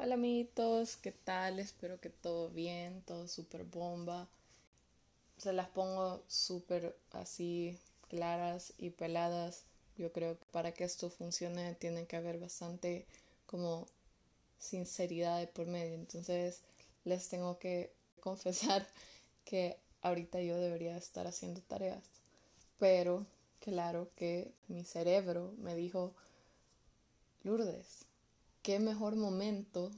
Hola amiguitos, ¿qué tal? Espero que todo bien, todo súper bomba. Se las pongo súper así claras y peladas. Yo creo que para que esto funcione tiene que haber bastante como sinceridad de por medio. Entonces les tengo que confesar que ahorita yo debería estar haciendo tareas. Pero claro que mi cerebro me dijo, Lourdes, qué mejor momento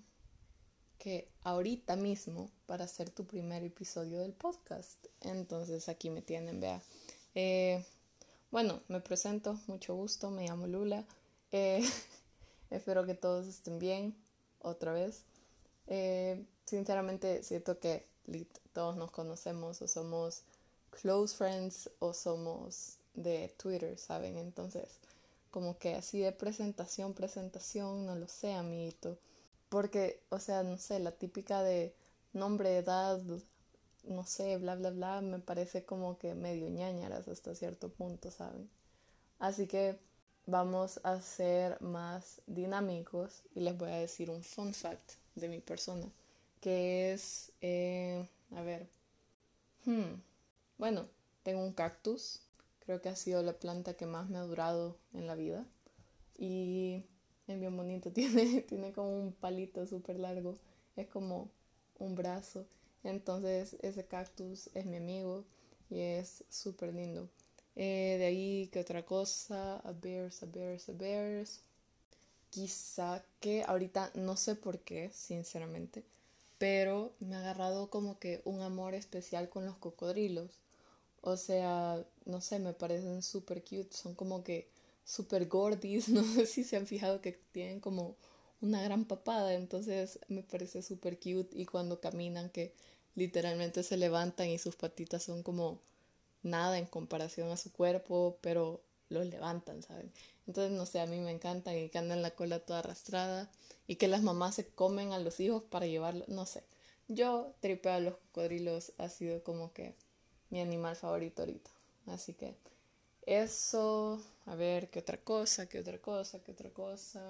que ahorita mismo para hacer tu primer episodio del podcast. Entonces aquí me tienen, vea. Eh, bueno, me presento, mucho gusto, me llamo Lula. Eh, espero que todos estén bien otra vez. Eh, sinceramente siento que todos nos conocemos o somos close friends o somos de Twitter, ¿saben? Entonces como que así de presentación, presentación, no lo sé, amiguito. Porque, o sea, no sé, la típica de nombre, edad, no sé, bla, bla, bla, me parece como que medio ñañaras hasta cierto punto, ¿saben? Así que vamos a ser más dinámicos y les voy a decir un fun fact de mi persona, que es, eh, a ver, hmm, bueno, tengo un cactus Creo que ha sido la planta que más me ha durado en la vida. Y es bien bonito. Tiene, tiene como un palito súper largo. Es como un brazo. Entonces ese cactus es mi amigo y es súper lindo. Eh, de ahí, ¿qué otra cosa? A bears, a bears, a bears. Quizá que ahorita no sé por qué, sinceramente, pero me ha agarrado como que un amor especial con los cocodrilos. O sea, no sé, me parecen súper cute. Son como que súper gordis. No sé si se han fijado que tienen como una gran papada. Entonces me parece súper cute. Y cuando caminan, que literalmente se levantan y sus patitas son como nada en comparación a su cuerpo, pero los levantan, ¿saben? Entonces, no sé, a mí me encantan y que andan la cola toda arrastrada y que las mamás se comen a los hijos para llevarlos, no sé. Yo tripeo a los cocodrilos, ha sido como que mi animal favorito ahorita. Así que eso, a ver, qué otra cosa, qué otra cosa, qué otra cosa.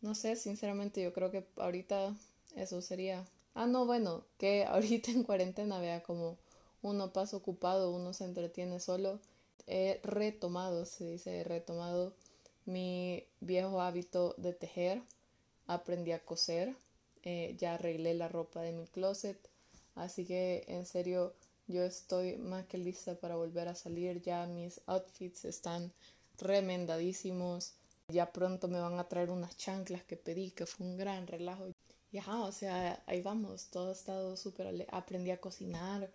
No sé, sinceramente yo creo que ahorita eso sería. Ah, no, bueno, que ahorita en cuarentena vea como uno pasa ocupado, uno se entretiene solo. He retomado, se dice, he retomado mi viejo hábito de tejer. Aprendí a coser. Eh, ya arreglé la ropa de mi closet. Así que en serio yo estoy más que lista para volver a salir. Ya mis outfits están remendadísimos. Ya pronto me van a traer unas chanclas que pedí, que fue un gran relajo. Y ajá, o sea, ahí vamos. Todo ha estado súper. Aprendí a cocinar.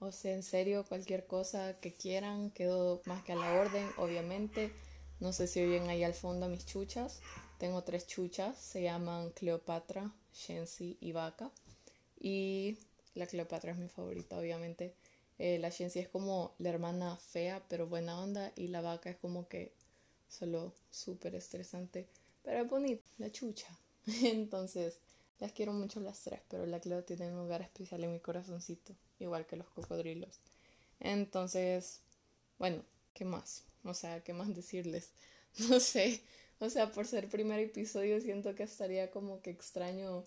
O sea, en serio, cualquier cosa que quieran, quedó más que a la orden, obviamente. No sé si oyen ahí al fondo mis chuchas. Tengo tres chuchas, se llaman Cleopatra, Shensi y Vaca. Y la Cleopatra es mi favorita, obviamente. Eh, la Shensi es como la hermana fea, pero buena onda. Y la vaca es como que solo súper estresante. Pero bonita, la chucha. Entonces, las quiero mucho las tres, pero la Cleo tiene un lugar especial en mi corazoncito, igual que los cocodrilos. Entonces, bueno, ¿qué más? O sea, ¿qué más decirles? No sé. O sea, por ser primer episodio siento que estaría como que extraño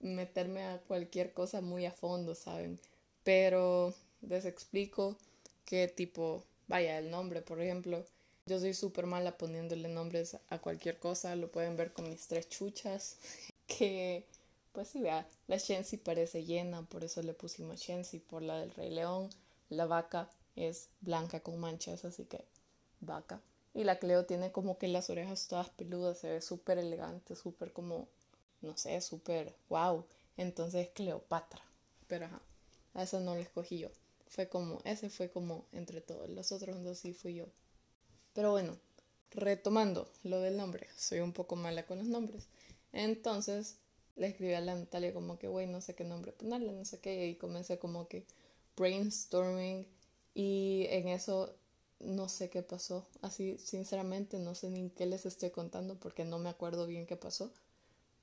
meterme a cualquier cosa muy a fondo, ¿saben? Pero les explico qué tipo, vaya, el nombre, por ejemplo. Yo soy súper mala poniéndole nombres a cualquier cosa, lo pueden ver con mis tres chuchas, que pues sí, vea, la Shensi parece llena, por eso le pusimos Shensi, por la del Rey León, la vaca es blanca con manchas, así que vaca. Y la Cleo tiene como que las orejas todas peludas, se ve súper elegante, súper como no sé, súper wow. Entonces Cleopatra. Pero ajá, a eso no lo escogí yo. Fue como, ese fue como entre todos. Los otros dos sí fui yo. Pero bueno, retomando lo del nombre. Soy un poco mala con los nombres. Entonces le escribí a la Natalia como que, güey, no sé qué nombre ponerle, no sé qué. Y comencé como que brainstorming. Y en eso no sé qué pasó. Así, sinceramente, no sé ni qué les estoy contando porque no me acuerdo bien qué pasó.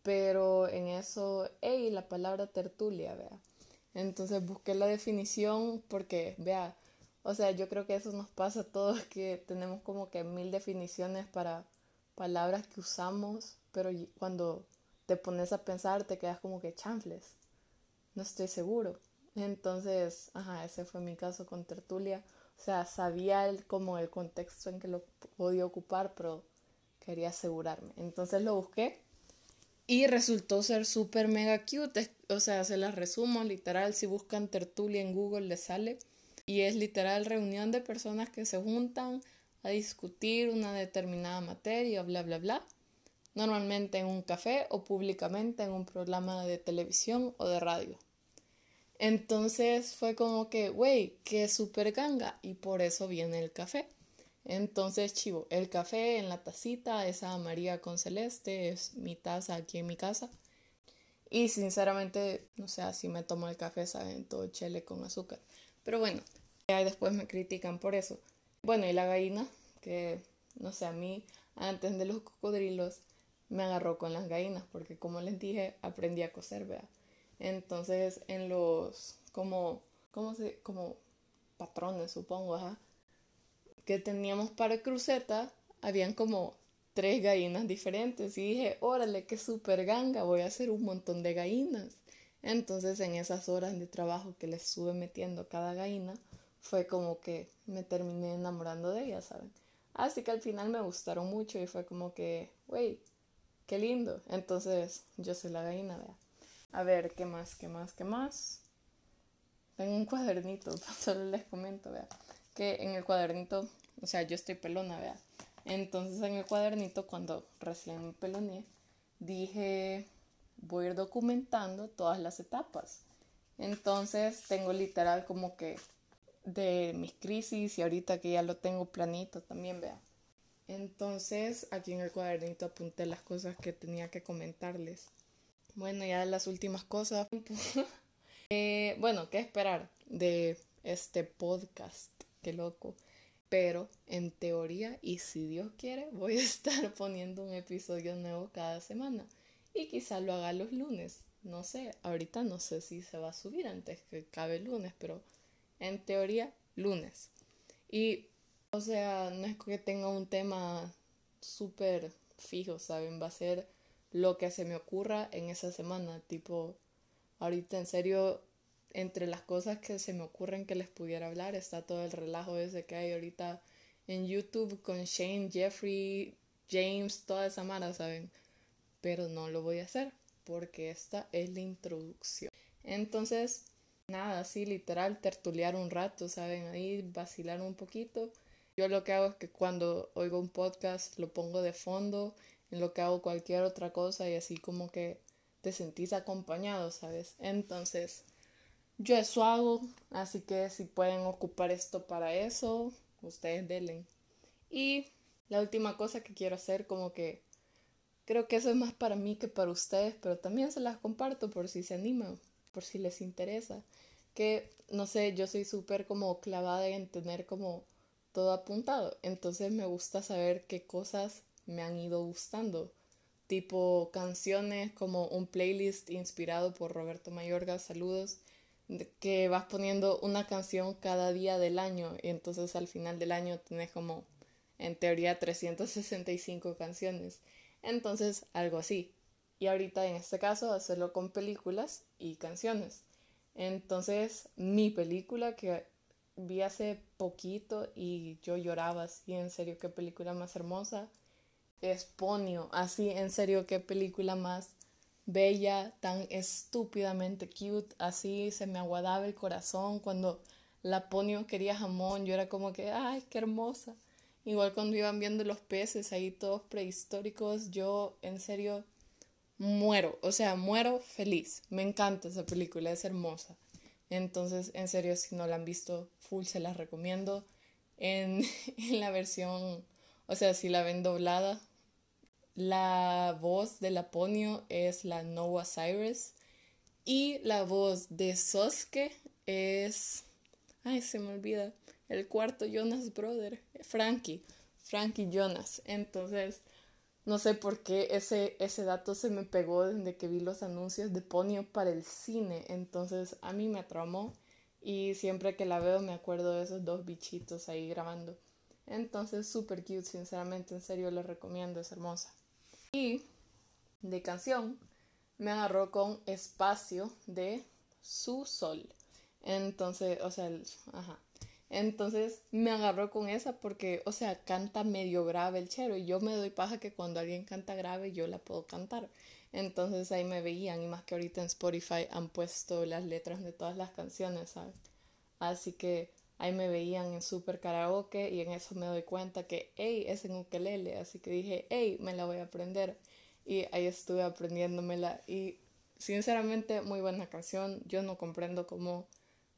Pero en eso, hey, la palabra tertulia, vea. Entonces busqué la definición porque, vea, o sea, yo creo que eso nos pasa a todos, que tenemos como que mil definiciones para palabras que usamos, pero cuando te pones a pensar, te quedas como que chanfles. No estoy seguro. Entonces, ajá, ese fue mi caso con tertulia. O sea, sabía el, como el contexto en que lo podía ocupar, pero quería asegurarme. Entonces lo busqué y resultó ser súper mega cute. O sea, se las resumo, literal, si buscan tertulia en Google les sale. Y es literal reunión de personas que se juntan a discutir una determinada materia, bla, bla, bla. Normalmente en un café o públicamente en un programa de televisión o de radio. Entonces fue como que, güey, qué súper ganga. Y por eso viene el café. Entonces, chivo, el café en la tacita, esa María con celeste, es mi taza aquí en mi casa. Y sinceramente, no sé, si me tomo el café, saben, todo chele con azúcar. Pero bueno, ahí después me critican por eso. Bueno, y la gallina, que no sé, a mí, antes de los cocodrilos, me agarró con las gallinas, porque como les dije, aprendí a coser, vea. Entonces, en los, como, ¿cómo se, como patrones, supongo, ajá que teníamos para cruceta, habían como tres gallinas diferentes y dije, órale, qué super ganga, voy a hacer un montón de gallinas. Entonces en esas horas de trabajo que les estuve metiendo cada gallina, fue como que me terminé enamorando de ellas, ¿saben? Así que al final me gustaron mucho y fue como que, wey, qué lindo. Entonces yo soy la gallina, vea. A ver, ¿qué más? ¿Qué más? ¿Qué más? Tengo un cuadernito, solo les comento, vea que en el cuadernito, o sea, yo estoy pelona, vea. Entonces en el cuadernito, cuando recién me peloné, dije, voy a ir documentando todas las etapas. Entonces tengo literal como que de mis crisis y ahorita que ya lo tengo planito también, vea. Entonces aquí en el cuadernito apunté las cosas que tenía que comentarles. Bueno, ya las últimas cosas. eh, bueno, ¿qué esperar de este podcast? Qué loco. Pero en teoría, y si Dios quiere, voy a estar poniendo un episodio nuevo cada semana. Y quizá lo haga los lunes. No sé, ahorita no sé si se va a subir antes que cabe el lunes, pero en teoría, lunes. Y, o sea, no es que tenga un tema súper fijo, ¿saben? Va a ser lo que se me ocurra en esa semana. Tipo, ahorita en serio entre las cosas que se me ocurren que les pudiera hablar está todo el relajo ese que hay ahorita en YouTube con Shane, Jeffrey, James, toda esa mara, ¿saben? Pero no lo voy a hacer porque esta es la introducción. Entonces, nada, así literal, tertulear un rato, ¿saben? Ahí vacilar un poquito. Yo lo que hago es que cuando oigo un podcast lo pongo de fondo en lo que hago cualquier otra cosa y así como que te sentís acompañado, ¿sabes? Entonces, yo eso hago, así que si pueden ocupar esto para eso, ustedes denle. Y la última cosa que quiero hacer, como que creo que eso es más para mí que para ustedes, pero también se las comparto por si se animan, por si les interesa. Que, no sé, yo soy súper como clavada en tener como todo apuntado. Entonces me gusta saber qué cosas me han ido gustando. Tipo canciones como un playlist inspirado por Roberto Mayorga, saludos que vas poniendo una canción cada día del año y entonces al final del año tienes como en teoría 365 canciones. Entonces algo así. Y ahorita en este caso hacerlo con películas y canciones. Entonces mi película que vi hace poquito y yo lloraba así, en serio, qué película más hermosa. Es Ponio, así, en serio, qué película más bella, tan estúpidamente cute, así se me aguadaba el corazón cuando la ponio quería jamón, yo era como que, ay, qué hermosa. Igual cuando iban viendo los peces ahí todos prehistóricos, yo en serio muero, o sea, muero feliz. Me encanta esa película, es hermosa. Entonces, en serio, si no la han visto, full se las recomiendo. En, en la versión, o sea, si la ven doblada, la voz de Laponio es la Noah Cyrus y la voz de Sosuke es... Ay, se me olvida. El cuarto Jonas Brother, Frankie, Frankie Jonas. Entonces, no sé por qué ese, ese dato se me pegó desde que vi los anuncios de Ponio para el cine. Entonces, a mí me atromó y siempre que la veo me acuerdo de esos dos bichitos ahí grabando. Entonces, súper cute, sinceramente, en serio, la recomiendo, es hermosa. Y de canción, me agarró con espacio de su sol. Entonces, o sea, ajá. Entonces me agarró con esa porque, o sea, canta medio grave el chero y yo me doy paja que cuando alguien canta grave yo la puedo cantar. Entonces ahí me veían y más que ahorita en Spotify han puesto las letras de todas las canciones, ¿sabes? Así que ahí me veían en super karaoke y en eso me doy cuenta que, hey, es en ukelele. Así que dije, hey, me la voy a aprender. Y ahí estuve aprendiéndomela y sinceramente muy buena canción. Yo no comprendo cómo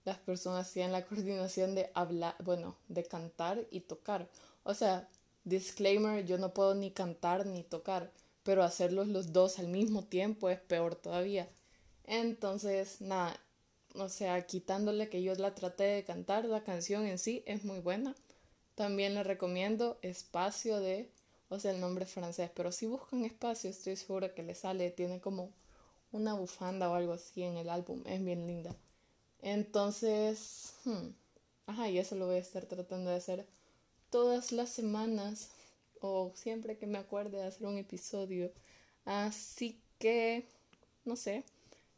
las personas tienen la coordinación de hablar, bueno, de cantar y tocar. O sea, disclaimer, yo no puedo ni cantar ni tocar, pero hacerlos los dos al mismo tiempo es peor todavía. Entonces, nada, o sea, quitándole que yo la traté de cantar, la canción en sí es muy buena. También le recomiendo Espacio de, o sea, el nombre francés, pero si buscan Espacio, estoy segura que le sale, tiene como una bufanda o algo así en el álbum, es bien linda. Entonces, hmm, ajá, y eso lo voy a estar tratando de hacer todas las semanas o siempre que me acuerde de hacer un episodio. Así que, no sé,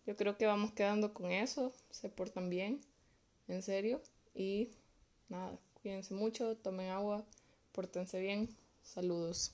yo creo que vamos quedando con eso. Se portan bien, en serio. Y nada, cuídense mucho, tomen agua, pórtense bien. Saludos.